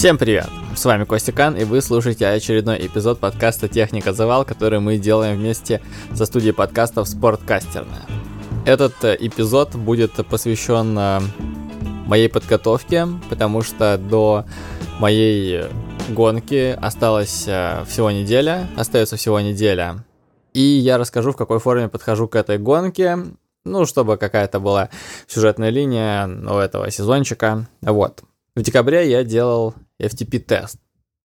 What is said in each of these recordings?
Всем привет! С вами Костя Кан, и вы слушаете очередной эпизод подкаста «Техника Завал», который мы делаем вместе со студией подкастов «Спорткастерная». Этот э, эпизод будет посвящен э, моей подготовке, потому что до моей гонки осталось э, всего неделя, остается всего неделя. И я расскажу, в какой форме подхожу к этой гонке, ну, чтобы какая-то была сюжетная линия у этого сезончика. Вот. В декабре я делал FTP-тест.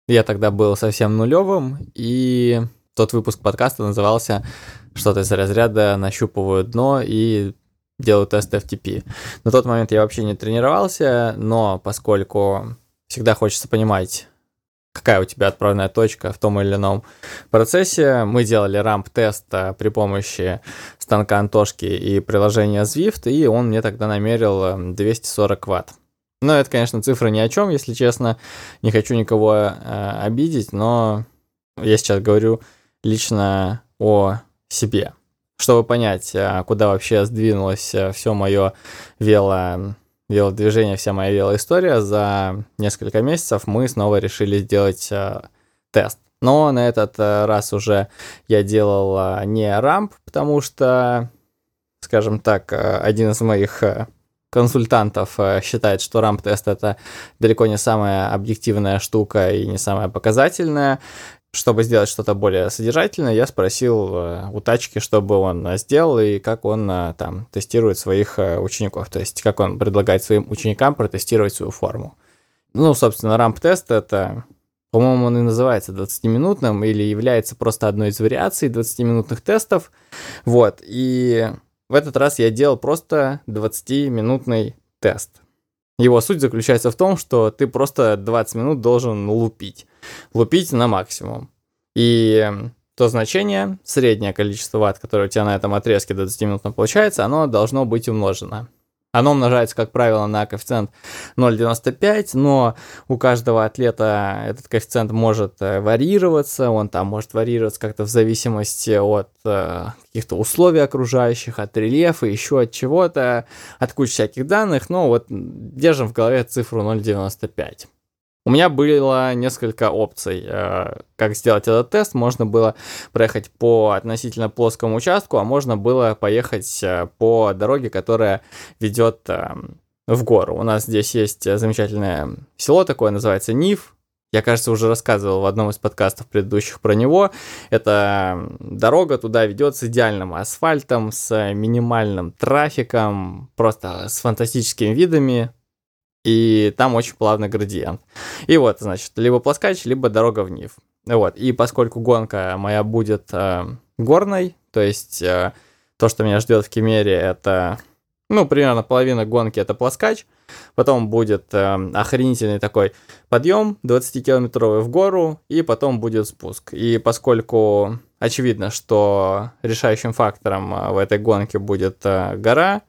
Я тогда был совсем нулевым, и тот выпуск подкаста назывался что-то из разряда «Нащупываю дно и делаю тест FTP». На тот момент я вообще не тренировался, но поскольку всегда хочется понимать, какая у тебя отправная точка в том или ином процессе. Мы делали рамп-тест а, при помощи станка Антошки и приложения Zwift, и он мне тогда намерил 240 ватт. Ну, это, конечно, цифры ни о чем, если честно. Не хочу никого э, обидеть, но я сейчас говорю лично о себе. Чтобы понять, э, куда вообще сдвинулось э, все мое вело, велодвижение, вся моя велоистория, за несколько месяцев мы снова решили сделать э, тест. Но на этот э, раз уже я делал не рамп, потому что, скажем так, один из моих консультантов э, считает, что рамп-тест это далеко не самая объективная штука и не самая показательная. Чтобы сделать что-то более содержательное, я спросил э, у тачки, что бы он сделал и как он э, там тестирует своих учеников, то есть как он предлагает своим ученикам протестировать свою форму. Ну, собственно, рамп-тест это по-моему, он и называется 20-минутным или является просто одной из вариаций 20-минутных тестов. Вот, и в этот раз я делал просто 20-минутный тест. Его суть заключается в том, что ты просто 20 минут должен лупить. Лупить на максимум. И то значение, среднее количество ватт, которое у тебя на этом отрезке до 20 минут получается, оно должно быть умножено. Оно умножается, как правило, на коэффициент 0,95, но у каждого атлета этот коэффициент может э, варьироваться, он там может варьироваться как-то в зависимости от э, каких-то условий окружающих, от рельефа, еще от чего-то, от кучи всяких данных, но вот держим в голове цифру 0,95. У меня было несколько опций, э, как сделать этот тест. Можно было проехать по относительно плоскому участку, а можно было поехать э, по дороге, которая ведет э, в гору. У нас здесь есть замечательное село такое, называется Нив. Я, кажется, уже рассказывал в одном из подкастов предыдущих про него. Это дорога туда ведет с идеальным асфальтом, с минимальным трафиком, просто с фантастическими видами и там очень плавный градиент. И вот, значит, либо плоскач, либо дорога в Нив. Вот, и поскольку гонка моя будет э, горной, то есть э, то, что меня ждет в Кемере, это, ну, примерно половина гонки это плоскач, потом будет э, охренительный такой подъем 20-километровый в гору, и потом будет спуск. И поскольку очевидно, что решающим фактором э, в этой гонке будет э, гора,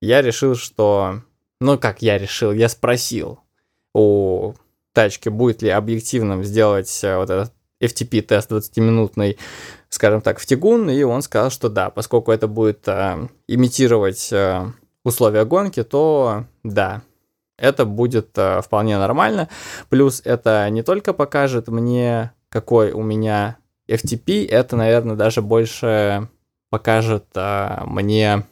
я решил, что ну, как я решил, я спросил у тачки, будет ли объективным сделать э, вот этот FTP-тест 20-минутный, скажем так, в тягун, и он сказал, что да, поскольку это будет э, имитировать э, условия гонки, то да, это будет э, вполне нормально. Плюс это не только покажет мне, какой у меня FTP, это, наверное, даже больше покажет э, мне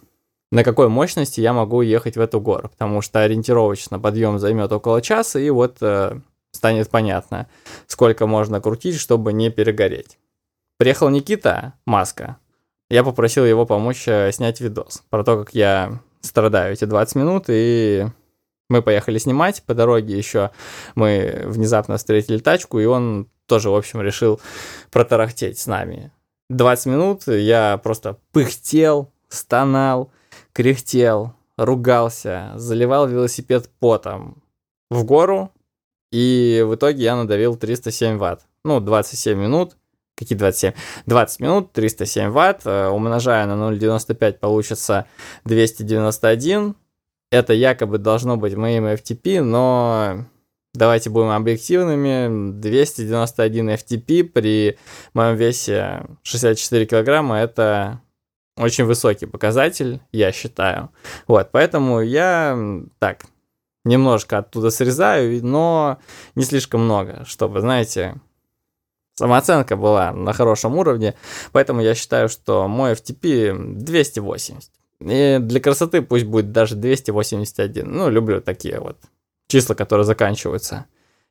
на какой мощности я могу ехать в эту гору, потому что ориентировочно подъем займет около часа, и вот э, станет понятно, сколько можно крутить, чтобы не перегореть. Приехал Никита Маска. Я попросил его помочь э, снять видос про то, как я страдаю эти 20 минут, и мы поехали снимать. По дороге еще мы внезапно встретили тачку, и он тоже, в общем, решил протарахтеть с нами. 20 минут я просто пыхтел, стонал, кряхтел, ругался, заливал велосипед потом в гору, и в итоге я надавил 307 ватт. Ну, 27 минут. Какие 27? 20 минут, 307 ватт. Э, умножая на 0,95 получится 291. Это якобы должно быть моим FTP, но давайте будем объективными. 291 FTP при моем весе 64 килограмма это очень высокий показатель, я считаю. Вот, поэтому я так немножко оттуда срезаю, но не слишком много, чтобы, знаете, самооценка была на хорошем уровне, поэтому я считаю, что мой FTP 280. И для красоты пусть будет даже 281. Ну, люблю такие вот числа, которые заканчиваются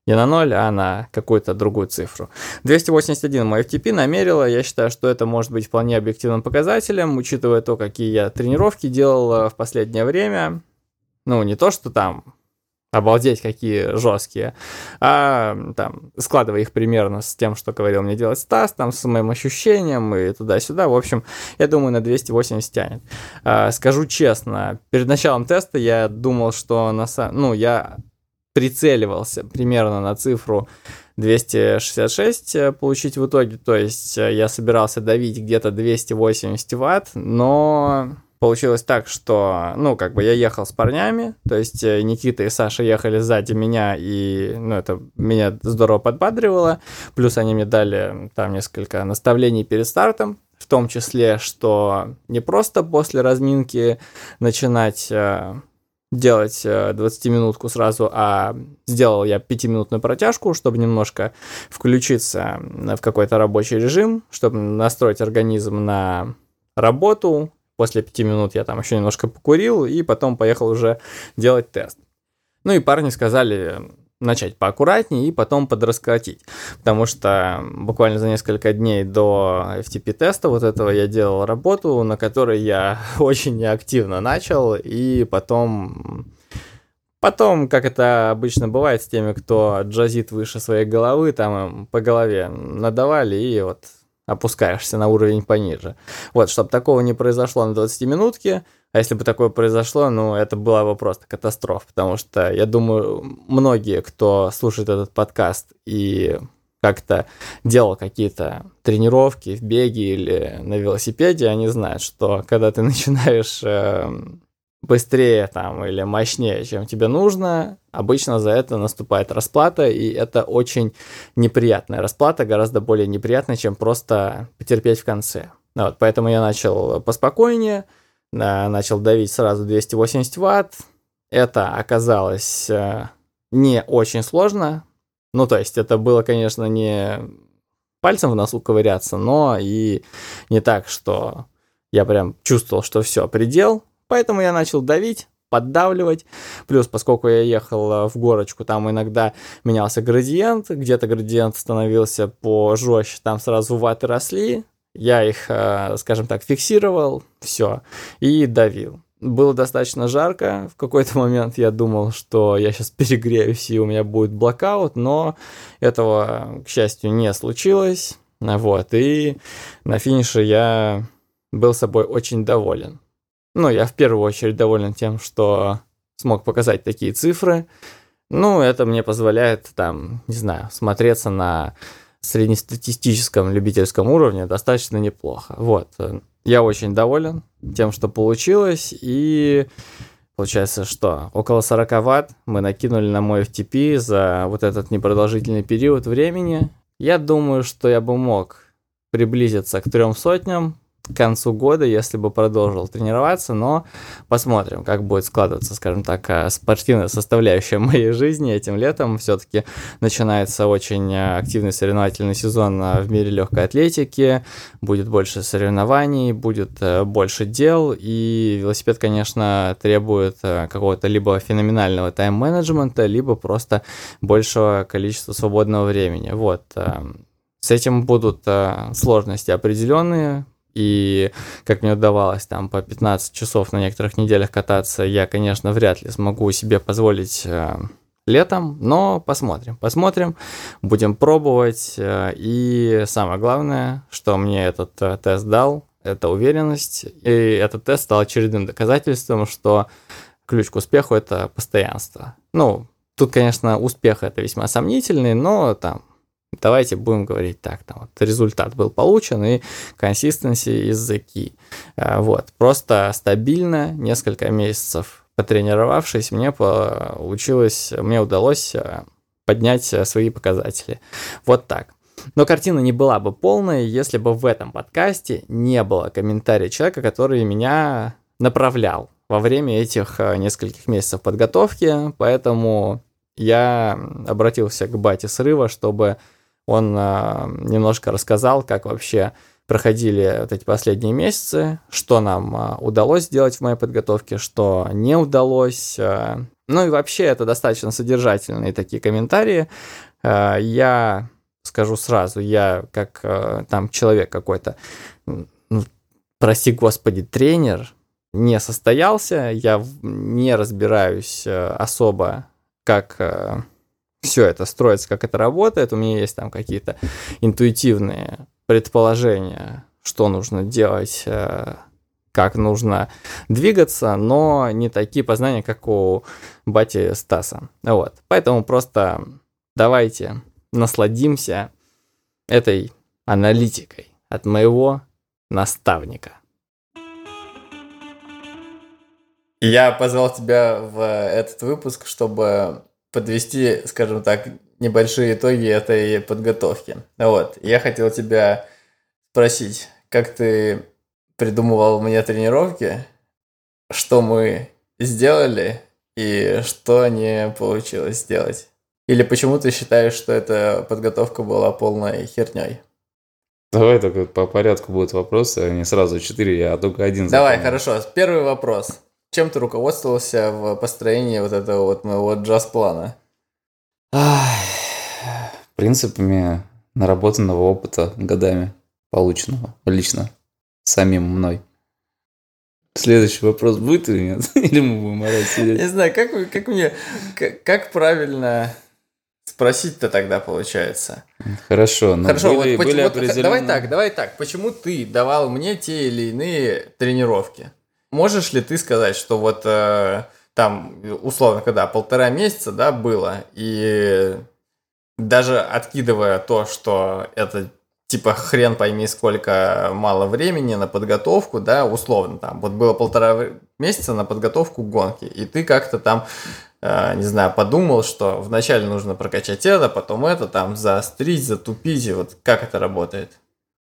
не на 0, а на какую-то другую цифру. 281 мой FTP намерила. Я считаю, что это может быть вполне объективным показателем, учитывая то, какие я тренировки делал в последнее время. Ну, не то, что там обалдеть, какие жесткие, а там, складывая их примерно с тем, что говорил мне делать Стас, там, с моим ощущением и туда-сюда, в общем, я думаю, на 280 тянет. А, скажу честно, перед началом теста я думал, что на самом... Ну, я прицеливался примерно на цифру 266 э, получить в итоге, то есть э, я собирался давить где-то 280 ватт, но получилось так, что, ну, как бы я ехал с парнями, то есть э, Никита и Саша ехали сзади меня, и, ну, это меня здорово подбадривало, плюс они мне дали там несколько наставлений перед стартом, в том числе, что не просто после разминки начинать делать 20-минутку э, сразу, а сделал я 5-минутную протяжку, чтобы немножко включиться в какой-то рабочий режим, чтобы настроить организм на работу. После 5 минут я там еще немножко покурил, и потом поехал уже делать тест. Ну и парни сказали, начать поаккуратнее и потом подраскоротить. Потому что буквально за несколько дней до FTP-теста вот этого я делал работу, на которой я очень неактивно начал, и потом... Потом, как это обычно бывает с теми, кто джазит выше своей головы, там им по голове надавали, и вот опускаешься на уровень пониже. Вот, чтобы такого не произошло на 20-минутке, а если бы такое произошло, ну, это была бы просто катастрофа, потому что я думаю, многие, кто слушает этот подкаст и как-то делал какие-то тренировки в беге или на велосипеде, они знают, что когда ты начинаешь э, быстрее там или мощнее, чем тебе нужно, обычно за это наступает расплата, и это очень неприятная расплата, гораздо более неприятная, чем просто потерпеть в конце. Вот, поэтому я начал поспокойнее, начал давить сразу 280 ватт. Это оказалось э, не очень сложно. Ну, то есть это было, конечно, не пальцем в носу ковыряться, но и не так, что я прям чувствовал, что все, предел. Поэтому я начал давить, поддавливать. Плюс, поскольку я ехал э, в горочку, там иногда менялся градиент, где-то градиент становился пожестче, там сразу ваты росли, я их, э, скажем так, фиксировал, все, и давил. Было достаточно жарко. В какой-то момент я думал, что я сейчас перегреюсь и у меня будет блокаут, но этого, к счастью, не случилось. Вот, и на финише я был собой очень доволен. Ну, я в первую очередь доволен тем, что смог показать такие цифры. Ну, это мне позволяет, там, не знаю, смотреться на среднестатистическом любительском уровне достаточно неплохо. Вот. Я очень доволен тем, что получилось, и получается, что около 40 ватт мы накинули на мой FTP за вот этот непродолжительный период времени. Я думаю, что я бы мог приблизиться к трем сотням, к концу года, если бы продолжил тренироваться, но посмотрим, как будет складываться, скажем так, э, спортивная составляющая моей жизни этим летом. Все-таки начинается очень э, активный соревновательный сезон э, в мире легкой атлетики, будет больше соревнований, будет больше дел, и велосипед, конечно, требует какого-то либо феноменального тайм-менеджмента, либо просто большего количества свободного времени. Вот. С этим будут сложности определенные, и как мне удавалось там по 15 часов на некоторых неделях кататься, я, конечно, вряд ли смогу себе позволить э, летом, но посмотрим, посмотрим, будем пробовать. Э, и самое главное, что мне этот э, тест дал, это уверенность. И этот тест стал очередным доказательством, что ключ к успеху это постоянство. Ну, тут, конечно, успех это весьма сомнительный, но там Давайте будем говорить так, там вот результат был получен и консистенции языки. Э, вот, просто стабильно, несколько месяцев потренировавшись, мне получилось, мне удалось э, поднять э, свои показатели. Вот так. Но картина не была бы полной, если бы в этом подкасте не было комментария человека, который меня направлял во время этих нескольких месяцев подготовки, поэтому я обратился к бате срыва, чтобы он э, немножко рассказал, как вообще проходили вот эти последние месяцы, что нам э, удалось сделать в моей подготовке, что не удалось. Ну и вообще это достаточно содержательные такие комментарии. Я скажу сразу, я как там человек какой-то, ну, прости господи, тренер, не состоялся, я не разбираюсь э, особо, как э, все это строится, как это работает. У меня есть там какие-то интуитивные предположения, что нужно делать, э, как нужно двигаться, но не такие познания, как у бати Стаса. Вот. Поэтому просто давайте насладимся этой аналитикой от моего наставника. Я позвал тебя в этот выпуск, чтобы подвести, скажем так, небольшие итоги этой подготовки. Вот, я хотел тебя спросить, как ты придумывал мне тренировки, что мы сделали и что не получилось сделать? Или почему ты считаешь, что эта подготовка была полной херней? Давай только по порядку будут вопросы, а не сразу четыре, я только один Давай, запомнил. хорошо. Первый вопрос. Чем ты руководствовался в построении вот этого вот моего джаз-плана? Принципами наработанного опыта годами, полученного лично самим мной. Следующий вопрос будет или нет? Или мы будем орать сидеть? Не знаю, как, как мне, как, как правильно спросить-то тогда получается? Хорошо, но Хорошо, были, вот, были вот, определенные... Давай так, давай так. Почему ты давал мне те или иные тренировки? Можешь ли ты сказать, что вот э, там, условно, когда полтора месяца, да, было, и даже откидывая то, что это типа хрен пойми сколько мало времени на подготовку, да, условно там, вот было полтора месяца на подготовку к гонке, и ты как-то там, э, не знаю, подумал, что вначале нужно прокачать это, потом это, там, заострить, затупить, и вот как это работает?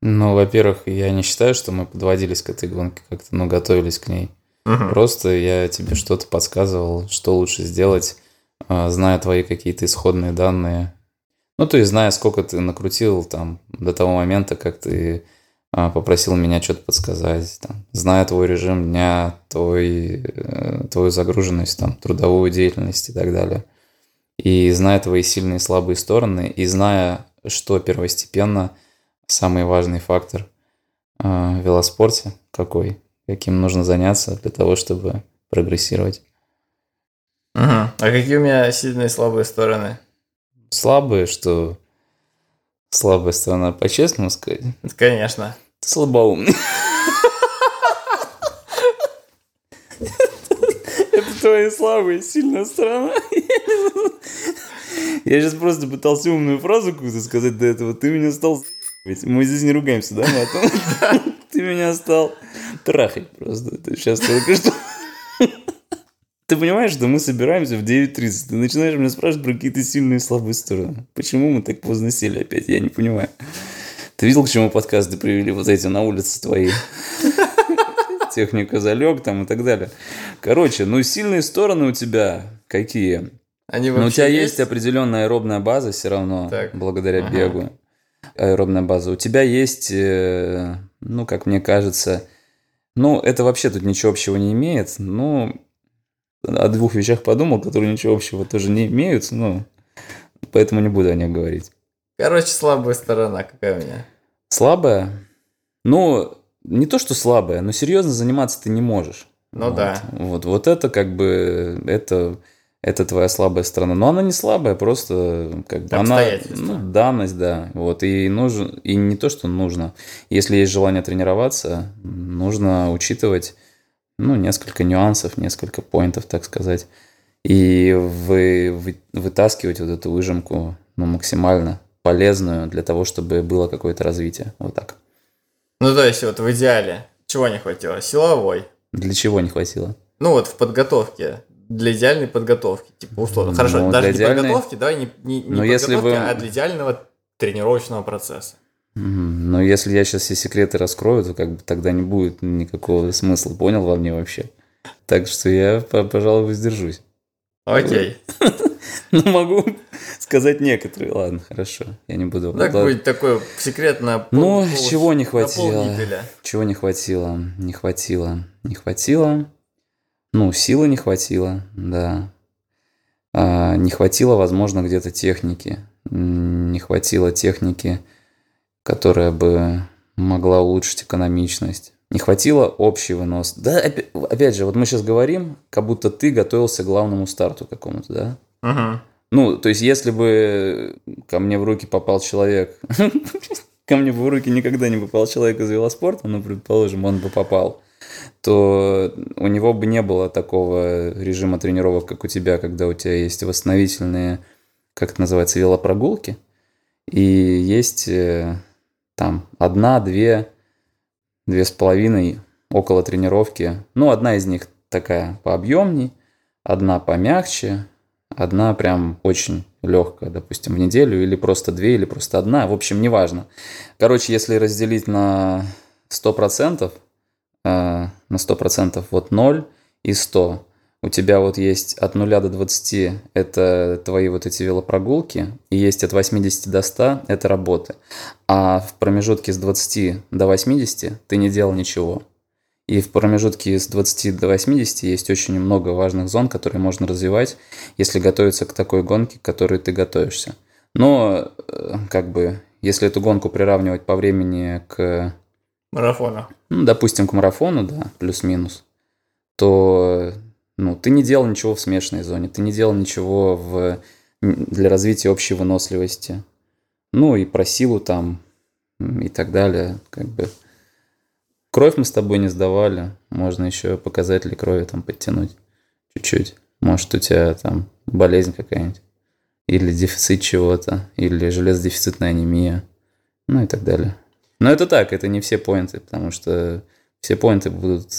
Ну, во-первых, я не считаю, что мы подводились к этой гонке как-то, но готовились к ней. Угу. Просто я тебе что-то подсказывал, что лучше сделать, а, зная твои какие-то исходные данные. Ну, то есть, зная, сколько ты накрутил там до того момента, как ты а, попросил меня что-то подсказать, там, зная твой режим дня, твой, э, твою загруженность, там, трудовую деятельность и так далее. И зная твои сильные и слабые стороны, и зная, что первостепенно – самый важный фактор э, в велоспорте какой, каким нужно заняться для того, чтобы прогрессировать. Угу. А какие у меня сильные и слабые стороны? Слабые, что слабая сторона, по-честному сказать? Конечно. Ты слабоумный. Это твоя слабая сильная сторона. Я сейчас просто пытался умную фразу какую-то сказать до этого. Ты меня стал ведь мы здесь не ругаемся, да, матом? Ты меня стал трахать просто. Ты сейчас только что... Ты понимаешь, что мы собираемся в 9.30. Ты начинаешь меня спрашивать про какие-то сильные и слабые стороны. Почему мы так поздно сели опять? Я не понимаю. Ты видел, к чему подкасты привели вот эти на улице твои? Техника залег там и так далее. Короче, ну сильные стороны у тебя какие? Они Но ну, у тебя есть? есть определенная аэробная база все равно, так. благодаря ага. бегу аэробная база. У тебя есть, э, ну, как мне кажется, ну, это вообще тут ничего общего не имеет. Ну, о двух вещах подумал, которые ничего общего тоже не имеют, ну, поэтому не буду о них говорить. Короче, слабая сторона какая у меня? Слабая? Ну, не то, что слабая, но серьезно заниматься ты не можешь. Ну вот. да. Вот, вот это как бы, это это твоя слабая сторона. Но она не слабая, просто как бы она ну, данность, да. Вот и нужно и не то, что нужно. Если есть желание тренироваться, нужно учитывать ну несколько нюансов, несколько поинтов, так сказать, и вы, вы вытаскивать вот эту выжимку ну максимально полезную для того, чтобы было какое-то развитие. Вот так. Ну то есть вот в идеале чего не хватило? Силовой. Для чего не хватило? Ну вот в подготовке для идеальной подготовки, типа условно. Хорошо, ну, даже для идеальной... подготовки, давай не, не, не подготовки, если вы... а для идеального тренировочного процесса. Но если я сейчас все секреты раскрою, то как бы тогда не будет никакого смысла, понял во мне вообще? Так что я, пожалуй, воздержусь. Окей. Ну, могу сказать некоторые. Ладно, хорошо. Я не буду. Так будет такое секретное. Ну, чего не хватило? Чего не хватило? Не хватило. Не хватило. Ну, силы не хватило, да. А, не хватило, возможно, где-то техники. Не хватило техники, которая бы могла улучшить экономичность. Не хватило общий вынос. Да, опять же, вот мы сейчас говорим, как будто ты готовился к главному старту какому-то, да? Угу. Ну, то есть, если бы ко мне в руки попал человек, ко мне бы в руки никогда не попал человек из велоспорта, ну, предположим, он бы попал, то у него бы не было такого режима тренировок, как у тебя, когда у тебя есть восстановительные, как это называется, велопрогулки, и есть э, там одна, две две с половиной около тренировки. Ну, одна из них такая пообъемней, одна помягче, одна прям очень легкая, допустим, в неделю, или просто две, или просто одна. В общем, неважно. Короче, если разделить на 100%, э, на 100% вот 0 и 100, у тебя вот есть от 0 до 20 – это твои вот эти велопрогулки, и есть от 80 до 100 – это работы. А в промежутке с 20 до 80 ты не делал ничего. И в промежутке с 20 до 80 есть очень много важных зон, которые можно развивать, если готовиться к такой гонке, к которой ты готовишься. Но, э, как бы, если эту гонку приравнивать по времени к... Марафону. Ну, допустим, к марафону, да, плюс-минус, то ну, ты не делал ничего в смешанной зоне, ты не делал ничего в, для развития общей выносливости. Ну, и про силу там и так далее, как бы. Кровь мы с тобой не сдавали, можно еще показатели крови там подтянуть чуть-чуть. Может, у тебя там болезнь какая-нибудь, или дефицит чего-то, или железодефицитная анемия, ну и так далее. Но это так, это не все поинты, потому что все поинты будут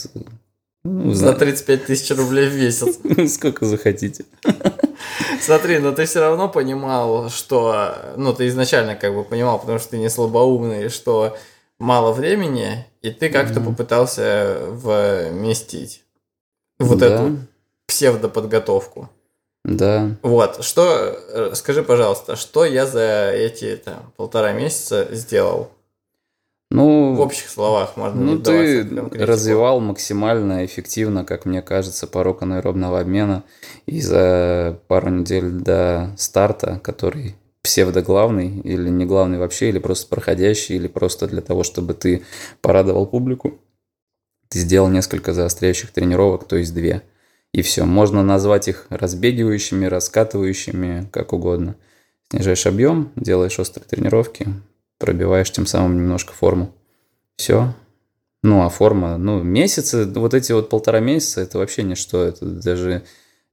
ну, За 35 тысяч рублей в месяц. Сколько захотите. Смотри, но ты все равно понимал, что... Ну, ты изначально как бы понимал, потому что ты не слабоумный, что мало времени, и ты как-то mm-hmm. попытался вместить вот да. эту псевдоподготовку. Да. Вот, что, э, скажи, пожалуйста, что я за эти там, полтора месяца сделал? Ну, в общих словах можно Ну, ты развивал максимально эффективно, как мне кажется, порог анаэробного обмена. И за пару недель до старта, который псевдоглавный или не главный вообще, или просто проходящий, или просто для того, чтобы ты порадовал публику, ты сделал несколько заостряющих тренировок, то есть две. И все. Можно назвать их разбегивающими, раскатывающими, как угодно. Снижаешь объем, делаешь острые тренировки, пробиваешь тем самым немножко форму. Все. Ну, а форма, ну, месяцы, вот эти вот полтора месяца, это вообще ничто. Это даже,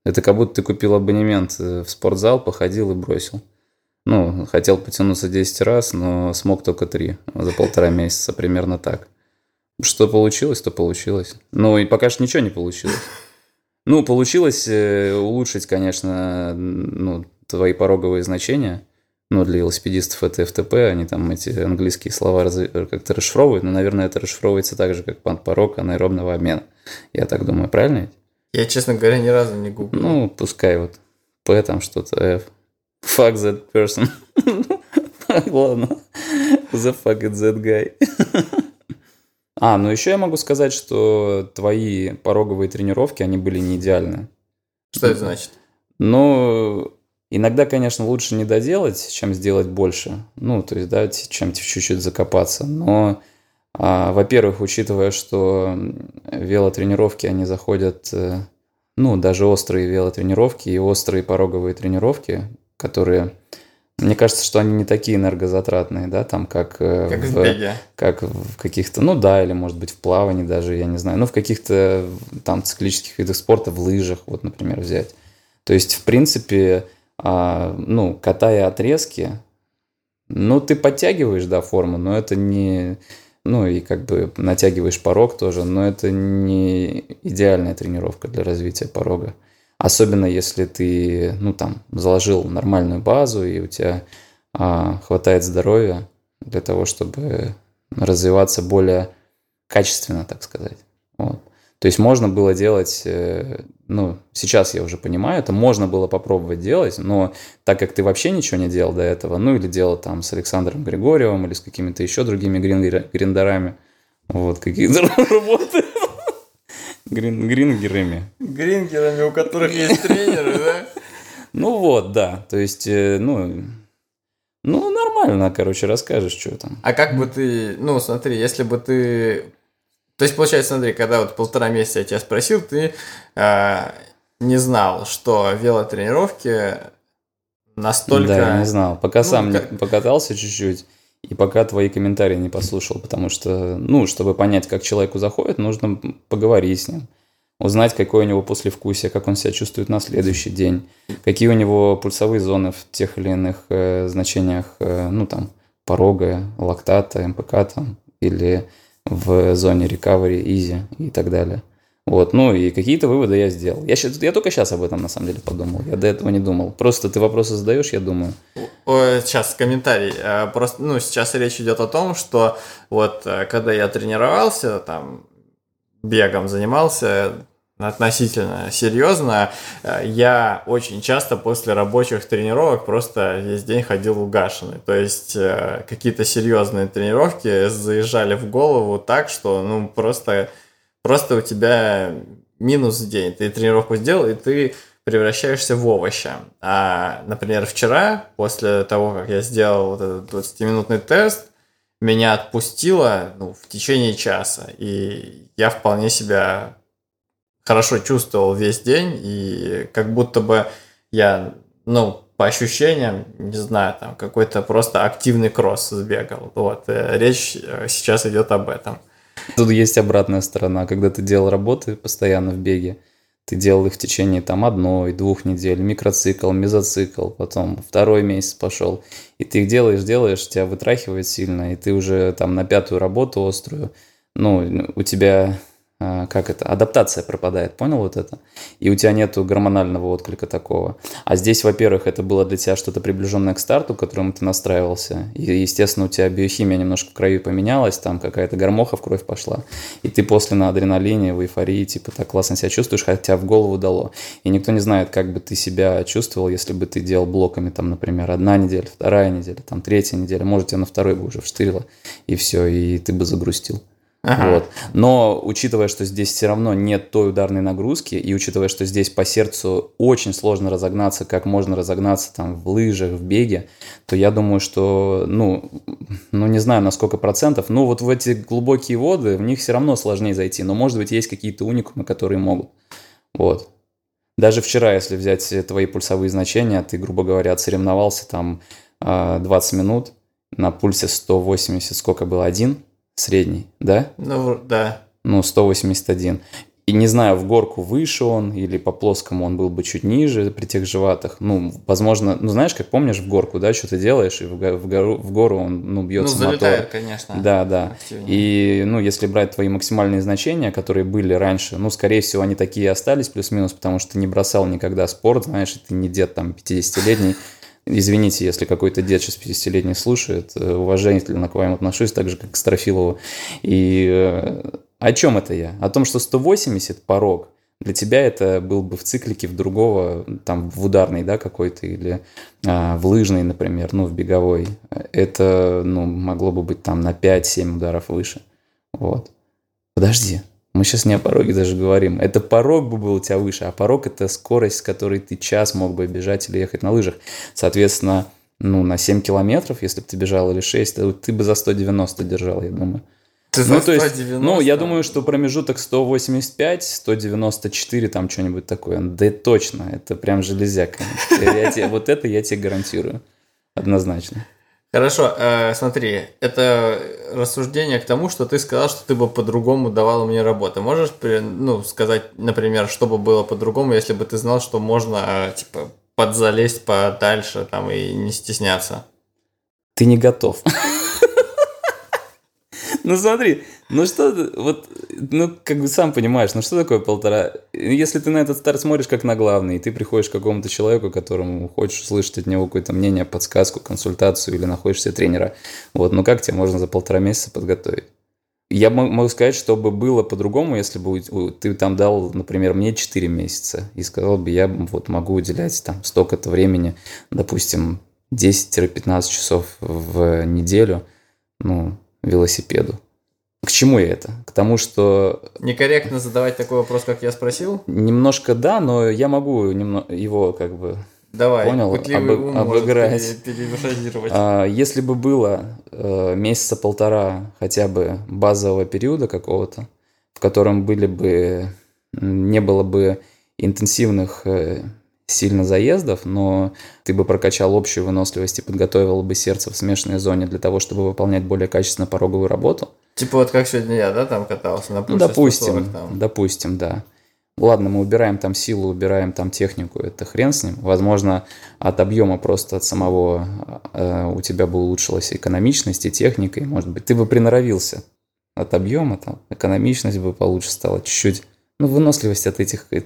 это как будто ты купил абонемент в спортзал, походил и бросил. Ну, хотел потянуться 10 раз, но смог только 3 за полтора месяца, примерно так. Что получилось, то получилось. Ну, и пока что ничего не получилось. Ну, получилось э, улучшить, конечно, ну, твои пороговые значения – ну, для велосипедистов это FTP, они там эти английские слова как-то расшифровывают, но, наверное, это расшифровывается так же, как порог анаэробного обмена. Я так думаю, правильно Я, честно говоря, ни разу не гуглил. Ну, пускай вот P там что-то, F. Fuck that person. Ладно. The fuck it that guy. А, ну еще я могу сказать, что твои пороговые тренировки, они были не идеальны. Что это значит? Ну, Иногда, конечно, лучше не доделать, чем сделать больше. Ну, то есть, да, чем чуть-чуть закопаться. Но, а, во-первых, учитывая, что велотренировки, они заходят, э, ну, даже острые велотренировки и острые пороговые тренировки, которые, мне кажется, что они не такие энергозатратные, да, там, как, э, как в, в как в каких-то, ну да, или, может быть, в плавании даже, я не знаю, ну, в каких-то там циклических видах спорта, в лыжах, вот, например, взять. То есть, в принципе, а, ну, катая отрезки, ну, ты подтягиваешь, да, форму, но это не... Ну, и как бы натягиваешь порог тоже, но это не идеальная тренировка для развития порога. Особенно если ты, ну, там, заложил нормальную базу, и у тебя а, хватает здоровья для того, чтобы развиваться более качественно, так сказать. Вот. То есть можно было делать, э, ну, сейчас я уже понимаю, это можно было попробовать делать, но так как ты вообще ничего не делал до этого, ну, или делал там с Александром Григорьевым, или с какими-то еще другими гриндерами, вот, какие-то работы. Грин, грингерами. Грингерами, у которых есть тренеры, да? Ну вот, да. То есть, э, ну, ну, нормально, короче, расскажешь, что там. А как бы ты, ну, смотри, если бы ты... То есть, получается, смотри, когда вот полтора месяца я тебя спросил, ты э, не знал, что велотренировки настолько... Да, я не знал. Пока ну, сам как... не покатался чуть-чуть, и пока твои комментарии не послушал, потому что, ну, чтобы понять, как человеку заходит, нужно поговорить с ним, узнать, какое у него послевкусие, как он себя чувствует на следующий день, какие у него пульсовые зоны в тех или иных э, значениях, э, ну, там, порога, лактата, МПК там, или в зоне recovery, easy и так далее. Вот, ну и какие-то выводы я сделал. Я, я только сейчас об этом на самом деле подумал. Я до этого не думал. Просто ты вопросы задаешь, я думаю. Сейчас комментарий. Э, просто, ну, сейчас речь идет о том, что вот э, когда я тренировался, там, бегом занимался, относительно серьезно. Э, я очень часто после рабочих тренировок просто весь день ходил угашенный. То есть какие-то серьезные тренировки заезжали в голову так, что ну просто Просто у тебя минус день. Ты тренировку сделал, и ты превращаешься в овоща. А, например, вчера, после того, как я сделал вот этот 20-минутный тест, меня отпустило ну, в течение часа. И я вполне себя хорошо чувствовал весь день. И как будто бы я, ну, по ощущениям, не знаю, там какой-то просто активный кросс сбегал. Вот. Э, речь э, сейчас идет об этом. Тут есть обратная сторона, когда ты делал работы постоянно в беге, ты делал их в течение там одной, двух недель, микроцикл, мезоцикл, потом второй месяц пошел, и ты их делаешь, делаешь, тебя вытрахивает сильно, и ты уже там на пятую работу острую, ну, у тебя как это, адаптация пропадает, понял вот это? И у тебя нету гормонального отклика такого. А здесь, во-первых, это было для тебя что-то приближенное к старту, к которому ты настраивался. И, естественно, у тебя биохимия немножко в крови поменялась, там какая-то гормоха в кровь пошла. И ты после на адреналине, в эйфории, типа, так классно себя чувствуешь, хотя в голову дало. И никто не знает, как бы ты себя чувствовал, если бы ты делал блоками, там, например, одна неделя, вторая неделя, там, третья неделя. Может, тебя на второй бы уже вштырило, и все, и ты бы загрустил. Ага. Вот. Но учитывая, что здесь все равно нет той ударной нагрузки, и учитывая, что здесь по сердцу очень сложно разогнаться, как можно разогнаться там в лыжах, в беге, то я думаю, что, ну, ну не знаю на сколько процентов, но вот в эти глубокие воды в них все равно сложнее зайти, но может быть есть какие-то уникумы, которые могут. Вот. Даже вчера, если взять твои пульсовые значения, ты, грубо говоря, отсоревновался там 20 а, минут на пульсе 180, сколько было, один, средний, да? Ну, да. Ну, 181. И не знаю, в горку выше он или по плоскому он был бы чуть ниже при тех живатах. Ну, возможно, ну знаешь, как помнишь в горку, да, что ты делаешь, и в, в, гору, в гору он, ну, бьется ну, залетает, мотор. конечно. Да, да. Активнее. И, ну, если брать твои максимальные значения, которые были раньше, ну, скорее всего, они такие и остались, плюс-минус, потому что ты не бросал никогда спорт, знаешь, ты не дед там 50-летний, Извините, если какой-то дед сейчас 50-летний слушает, э, уважительно к вам отношусь, так же, как к Строфилову. И э, о чем это я? О том, что 180 порог, для тебя это был бы в циклике в другого, там, в ударной, да, какой-то, или а, в лыжной, например, ну, в беговой. Это, ну, могло бы быть там на 5-7 ударов выше. Вот. Подожди, мы сейчас не о пороге даже говорим. Это порог бы был у тебя выше, а порог это скорость, с которой ты час мог бы бежать или ехать на лыжах. Соответственно, ну, на 7 километров, если бы ты бежал или 6, то ты бы за 190 держал, я думаю. Ты ну, то есть, ну, я думаю, что промежуток 185, 194, там что-нибудь такое. Да точно, это прям железяка. Вот это я тебе гарантирую. Однозначно. Хорошо, э, смотри, это рассуждение к тому, что ты сказал, что ты бы по-другому давал мне работу. Можешь, ну, сказать, например, что бы было по-другому, если бы ты знал, что можно, э, типа, подзалезть подальше там и не стесняться? Ты не готов. Ну смотри, ну что, вот, ну как бы сам понимаешь, ну что такое полтора... Если ты на этот старт смотришь как на главный, и ты приходишь к какому-то человеку, которому хочешь услышать от него какое-то мнение, подсказку, консультацию или находишься тренера, вот, ну как тебе можно за полтора месяца подготовить? я могу сказать, чтобы было по-другому, если бы ты там дал, например, мне 4 месяца и сказал бы, я вот могу уделять там столько-то времени, допустим, 10-15 часов в неделю, ну, велосипеду. К чему я это? К тому, что... Некорректно задавать такой вопрос, как я спросил? Немножко да, но я могу его как бы Давай, понял, об, обыграть. А, если бы было э, месяца полтора хотя бы базового периода какого-то, в котором были бы не было бы интенсивных э, сильно заездов, но ты бы прокачал общую выносливость и подготовил бы сердце в смешанной зоне для того, чтобы выполнять более качественно пороговую работу. Типа вот как сегодня я, да, там катался на пульсе ну, допустим, 140, там. допустим, да. Ладно, мы убираем там силу, убираем там технику, это хрен с ним. Возможно, от объема просто от самого э, у тебя бы улучшилась экономичность и техника, и, может быть, ты бы приноровился от объема, там, экономичность бы получше стала чуть-чуть. Ну, выносливость от этих э,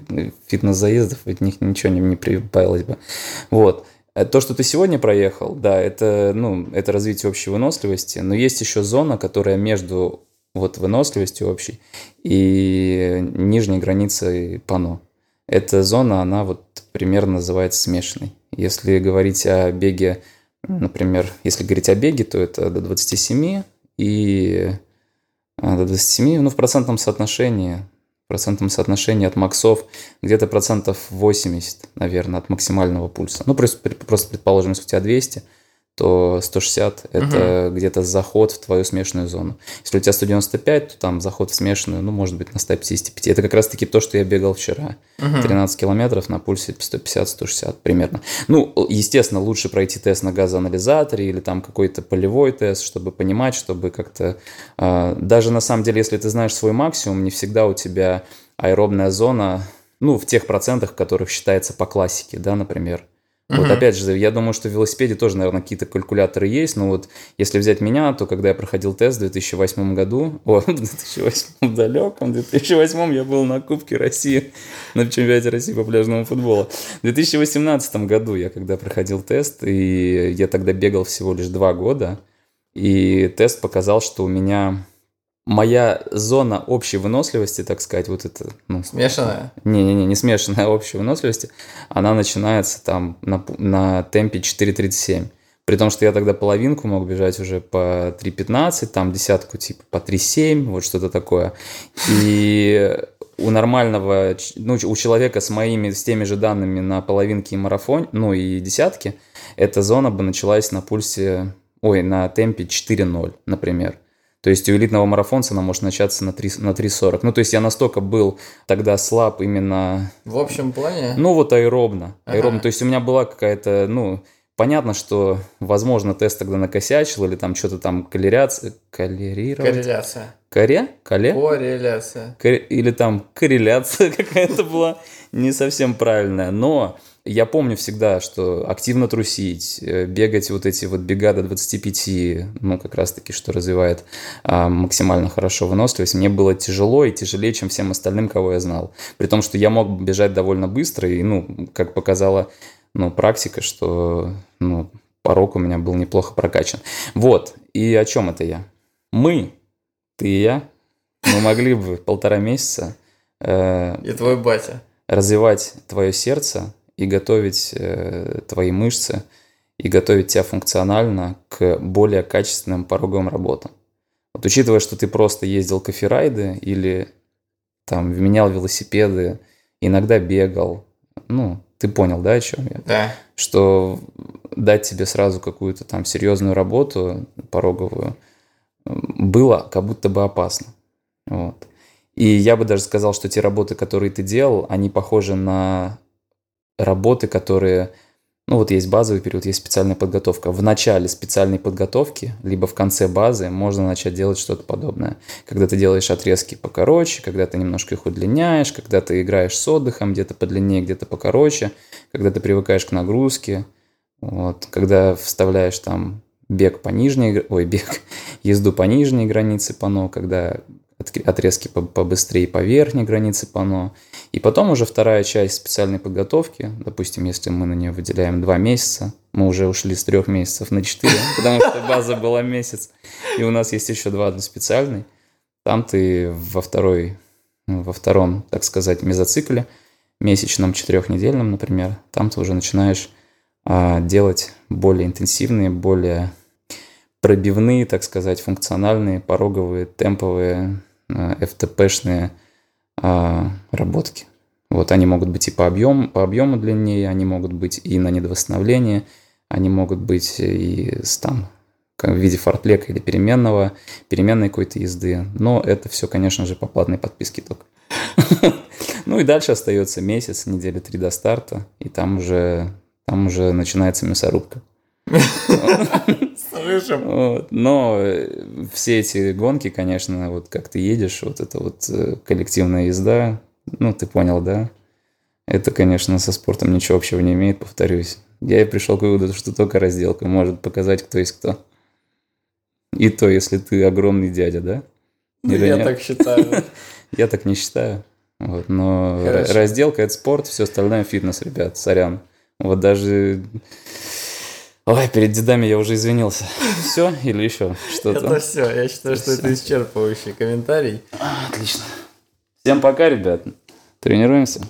фитнес-заездов, от них ничего не, не прибавилось бы. Вот. Э, то, что ты сегодня проехал, да, это, ну, это развитие общей выносливости, но есть еще зона, которая между вот выносливостью общей и нижней границей пано. Эта зона, она вот примерно называется смешанной. Если говорить о беге, например, если говорить о беге, то это до 27 и а, до 27, ну, в процентном соотношении, в процентном соотношении от максов где-то процентов 80, наверное, от максимального пульса. Ну, просто, просто предположим, если у тебя 200, то 160 – это угу. где-то заход в твою смешанную зону. Если у тебя 195, то там заход в смешанную, ну, может быть, на 155. Это как раз-таки то, что я бегал вчера. Угу. 13 километров на пульсе 150-160 примерно. Ну, естественно, лучше пройти тест на газоанализаторе или там какой-то полевой тест, чтобы понимать, чтобы как-то… Э, даже на самом деле, если ты знаешь свой максимум, не всегда у тебя аэробная зона, ну, в тех процентах, которых считается по классике, да, например – Угу. Вот опять же, я думаю, что в велосипеде тоже, наверное, какие-то калькуляторы есть, но вот если взять меня, то когда я проходил тест в 2008 году, о, в 2008 в далеком, в 2008 я был на Кубке России, на чемпионате России по пляжному футболу. В 2018 году я когда проходил тест, и я тогда бегал всего лишь два года, и тест показал, что у меня моя зона общей выносливости, так сказать, вот это... Ну, смешанная? Не-не-не, не смешанная общей выносливости, она начинается там на, на темпе 4.37. При том, что я тогда половинку мог бежать уже по 3.15, там десятку типа по 3.7, вот что-то такое. И у нормального, ну, у человека с моими, с теми же данными на половинке и марафон, ну и десятки, эта зона бы началась на пульсе, ой, на темпе 4.0, например. То есть у элитного марафонца она может начаться на 3, на 3.40. Ну, то есть я настолько был тогда слаб именно... В общем плане? Ну, вот аэробно. Ага. аэробно. То есть у меня была какая-то, ну, понятно, что, возможно, тест тогда накосячил или там что-то там коллеряция... Коллерировать? Корреляция. Коре? Коле? Корреляция. Кор... Или там корреляция какая-то была не совсем правильная. Но я помню всегда, что активно трусить, э, бегать вот эти вот бега до 25, ну, как раз-таки, что развивает а, максимально хорошо выносливость, мне было тяжело и тяжелее, чем всем остальным, кого я знал. При том, что я мог бежать довольно быстро, и, ну, как показала ну, практика, что, ну, порог у меня был неплохо прокачан. Вот, и о чем это я? Мы, ты и я, мы могли бы полтора месяца... Э, и твой батя. Развивать твое сердце, и готовить э, твои мышцы, и готовить тебя функционально к более качественным пороговым работам. Вот учитывая, что ты просто ездил коферайды или там менял велосипеды, иногда бегал, ну, ты понял, да, о чем я? Да. Что дать тебе сразу какую-то там серьезную работу пороговую было как будто бы опасно. Вот. И я бы даже сказал, что те работы, которые ты делал, они похожи на работы, которые... Ну вот есть базовый период, есть специальная подготовка. В начале специальной подготовки, либо в конце базы можно начать делать что-то подобное. Когда ты делаешь отрезки покороче, когда ты немножко их удлиняешь, когда ты играешь с отдыхом, где-то подлиннее, где-то покороче, когда ты привыкаешь к нагрузке, вот, когда вставляешь там бег по нижней, ой, бег, езду по нижней границе пано, когда отрезки побыстрее по верхней границе пано. И потом уже вторая часть специальной подготовки, допустим, если мы на нее выделяем два месяца, мы уже ушли с трех месяцев на четыре, потому что база была месяц, и у нас есть еще два для специальной. Там ты во второй, во втором, так сказать, мезоцикле, месячном, четырехнедельном, например, там ты уже начинаешь а, делать более интенсивные, более пробивные, так сказать, функциональные, пороговые, темповые, а, FTP-шные а, работки. Вот они могут быть и по, объем, по объему длиннее, они могут быть и на недовосстановление, они могут быть и с, там, в виде фортлека или переменного, переменной какой-то езды. Но это все, конечно же, по платной подписке только. Ну и дальше остается месяц, недели три до старта, и там уже, там уже начинается мясорубка. Слышим. Но э, все эти гонки, конечно, вот как ты едешь, вот это вот э, коллективная езда, ну ты понял, да? Это, конечно, со спортом ничего общего не имеет, повторюсь. Я и пришел к выводу, что только разделка может показать, кто есть кто. И то, если ты огромный дядя, да? Ну, я нет? так считаю. я так не считаю. Вот, но Хорошо. разделка это спорт, все остальное фитнес, ребят, сорян. Вот даже... Ой, перед дедами я уже извинился. Все или еще что-то? Это все. Я считаю, что это исчерпывающий комментарий. Отлично. Всем пока, ребят. Тренируемся.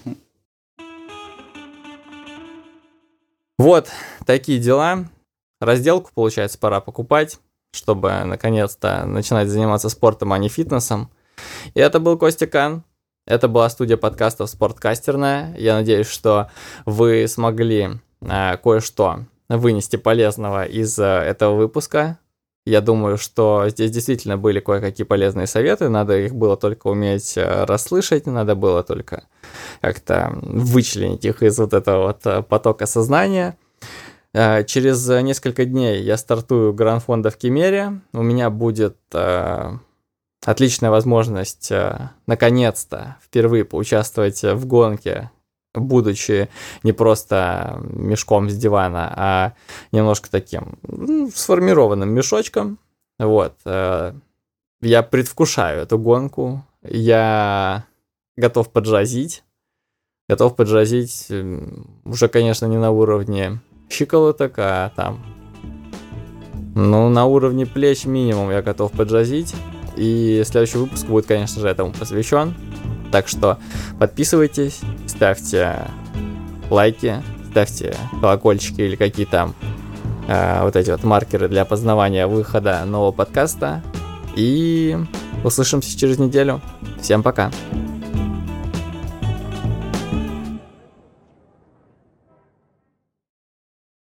Вот такие дела. Разделку, получается, пора покупать, чтобы наконец-то начинать заниматься спортом, а не фитнесом. И это был Костя Кан. Это была студия подкастов «Спорткастерная». Я надеюсь, что вы смогли э, кое-что вынести полезного из э, этого выпуска. Я думаю, что здесь действительно были кое-какие полезные советы, надо их было только уметь э, расслышать, надо было только как-то вычленить их из вот этого вот э, потока сознания. Через несколько дней я стартую Гранд-фонда в Кемере. У меня будет отличная возможность наконец-то впервые поучаствовать в гонке, будучи не просто мешком с дивана, а немножко таким ну, сформированным мешочком. Вот. Э, я предвкушаю эту гонку. Я готов поджазить. Готов поджазить уже, конечно, не на уровне щиколоток, а там ну, на уровне плеч минимум я готов поджазить. И следующий выпуск будет, конечно же, этому посвящен. Так что подписывайтесь, ставьте лайки, ставьте колокольчики или какие там э, вот эти вот маркеры для познавания выхода нового подкаста. И услышимся через неделю. Всем пока.